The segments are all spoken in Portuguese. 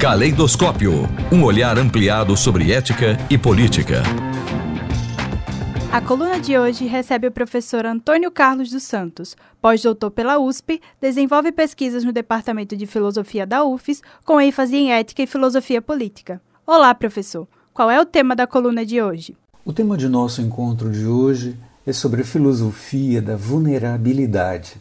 Caleidoscópio, um olhar ampliado sobre ética e política. A coluna de hoje recebe o professor Antônio Carlos dos Santos, pós-doutor pela USP, desenvolve pesquisas no Departamento de Filosofia da UFES, com ênfase em ética e filosofia política. Olá, professor. Qual é o tema da coluna de hoje? O tema de nosso encontro de hoje é sobre a filosofia da vulnerabilidade.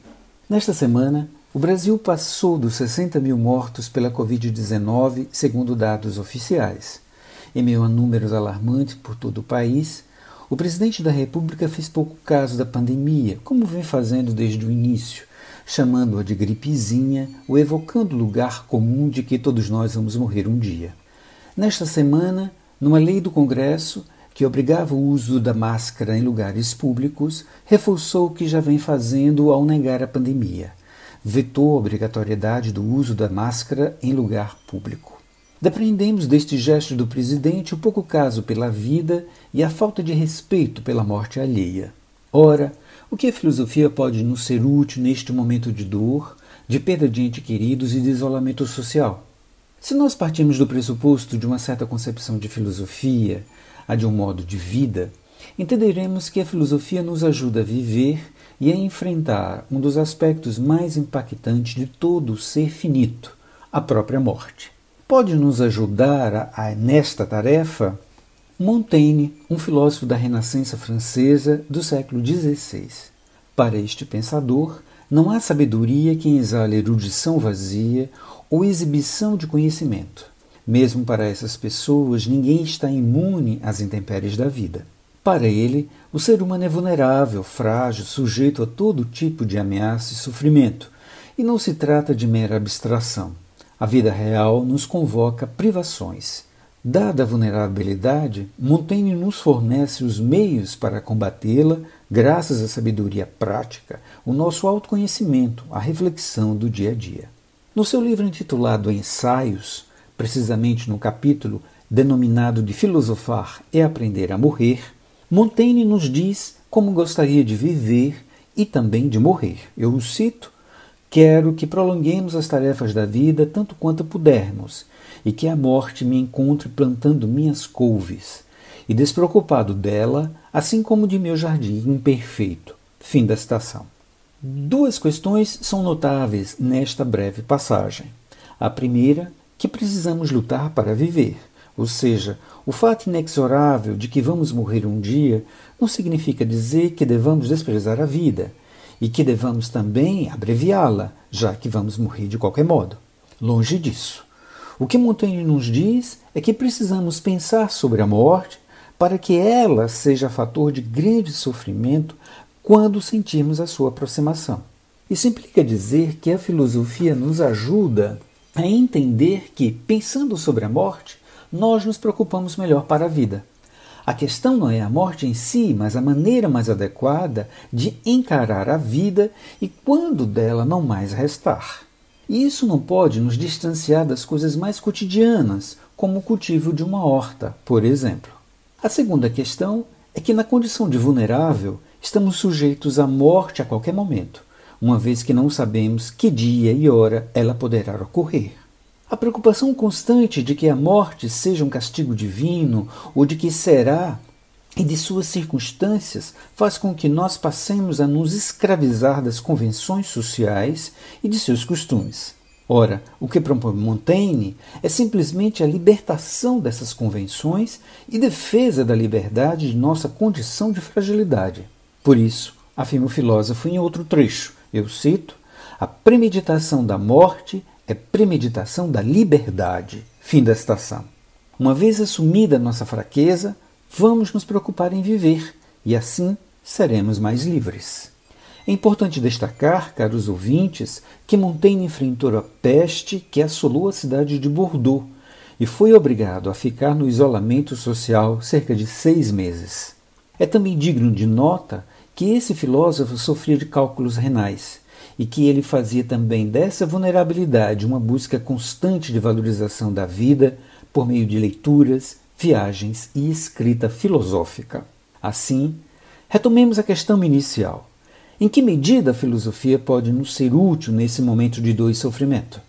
Nesta semana, o Brasil passou dos 60 mil mortos pela Covid-19, segundo dados oficiais. Em meio a números alarmantes por todo o país, o presidente da República fez pouco caso da pandemia, como vem fazendo desde o início, chamando-a de gripezinha ou evocando o lugar comum de que todos nós vamos morrer um dia. Nesta semana, numa lei do Congresso que obrigava o uso da máscara em lugares públicos, reforçou o que já vem fazendo ao negar a pandemia vetou a obrigatoriedade do uso da máscara em lugar público. Depreendemos deste gesto do presidente o pouco caso pela vida e a falta de respeito pela morte alheia. Ora, o que a filosofia pode nos ser útil neste momento de dor, de perda de entes queridos e de isolamento social? Se nós partimos do pressuposto de uma certa concepção de filosofia, a de um modo de vida, entenderemos que a filosofia nos ajuda a viver e a enfrentar um dos aspectos mais impactantes de todo o ser finito, a própria morte. Pode nos ajudar a, a, nesta tarefa Montaigne, um filósofo da Renascença francesa do século XVI. Para este pensador, não há sabedoria que exale erudição vazia ou exibição de conhecimento. Mesmo para essas pessoas, ninguém está imune às intempéries da vida. Para ele, o ser humano é vulnerável, frágil, sujeito a todo tipo de ameaça e sofrimento, e não se trata de mera abstração. A vida real nos convoca privações. Dada a vulnerabilidade, Montaigne nos fornece os meios para combatê-la, graças à sabedoria prática, o nosso autoconhecimento, a reflexão do dia a dia. No seu livro intitulado Ensaios, precisamente no capítulo denominado de Filosofar e Aprender a Morrer, Montaigne nos diz como gostaria de viver e também de morrer. Eu o cito: Quero que prolonguemos as tarefas da vida tanto quanto pudermos, e que a morte me encontre plantando minhas couves, e despreocupado dela, assim como de meu jardim imperfeito. Fim da citação. Duas questões são notáveis nesta breve passagem. A primeira, que precisamos lutar para viver. Ou seja, o fato inexorável de que vamos morrer um dia não significa dizer que devamos desprezar a vida e que devamos também abreviá-la, já que vamos morrer de qualquer modo. Longe disso. O que Montaigne nos diz é que precisamos pensar sobre a morte para que ela seja fator de grande sofrimento quando sentirmos a sua aproximação. Isso implica dizer que a filosofia nos ajuda a entender que, pensando sobre a morte, nós nos preocupamos melhor para a vida. A questão não é a morte em si, mas a maneira mais adequada de encarar a vida e quando dela não mais restar. E isso não pode nos distanciar das coisas mais cotidianas, como o cultivo de uma horta, por exemplo. A segunda questão é que, na condição de vulnerável, estamos sujeitos à morte a qualquer momento, uma vez que não sabemos que dia e hora ela poderá ocorrer. A preocupação constante de que a morte seja um castigo divino ou de que será e de suas circunstâncias faz com que nós passemos a nos escravizar das convenções sociais e de seus costumes. Ora, o que propõe Montaigne é simplesmente a libertação dessas convenções e defesa da liberdade de nossa condição de fragilidade. Por isso, afirma o filósofo em outro trecho, eu cito: a premeditação da morte é premeditação da liberdade. Fim da citação. Uma vez assumida nossa fraqueza, vamos nos preocupar em viver e assim seremos mais livres. É importante destacar, caros ouvintes, que Montaigne enfrentou a peste que assolou a cidade de Bordeaux e foi obrigado a ficar no isolamento social cerca de seis meses. É também digno de nota que esse filósofo sofria de cálculos renais e que ele fazia também dessa vulnerabilidade uma busca constante de valorização da vida por meio de leituras, viagens e escrita filosófica. Assim, retomemos a questão inicial. Em que medida a filosofia pode nos ser útil nesse momento de dor e sofrimento?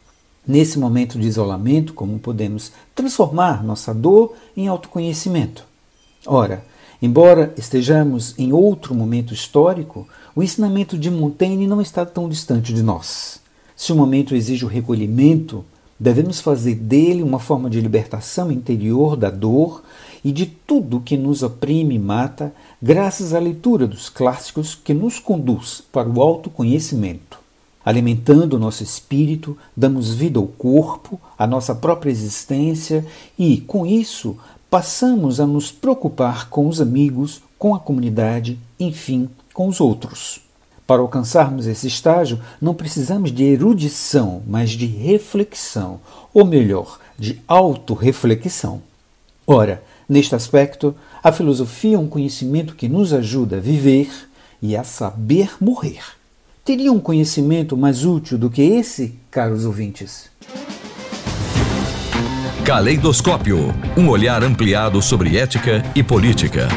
Nesse momento de isolamento, como podemos transformar nossa dor em autoconhecimento? Ora, embora estejamos em outro momento histórico, o ensinamento de Montaigne não está tão distante de nós. Se o momento exige o recolhimento, devemos fazer dele uma forma de libertação interior da dor e de tudo que nos oprime e mata, graças à leitura dos clássicos que nos conduz para o autoconhecimento. Alimentando o nosso espírito, damos vida ao corpo, à nossa própria existência e, com isso, passamos a nos preocupar com os amigos, com a comunidade, enfim, com os outros. Para alcançarmos esse estágio, não precisamos de erudição, mas de reflexão, ou melhor, de autorreflexão. Ora, neste aspecto, a filosofia é um conhecimento que nos ajuda a viver e a saber morrer. Teria um conhecimento mais útil do que esse, caros ouvintes? Caleidoscópio um olhar ampliado sobre ética e política.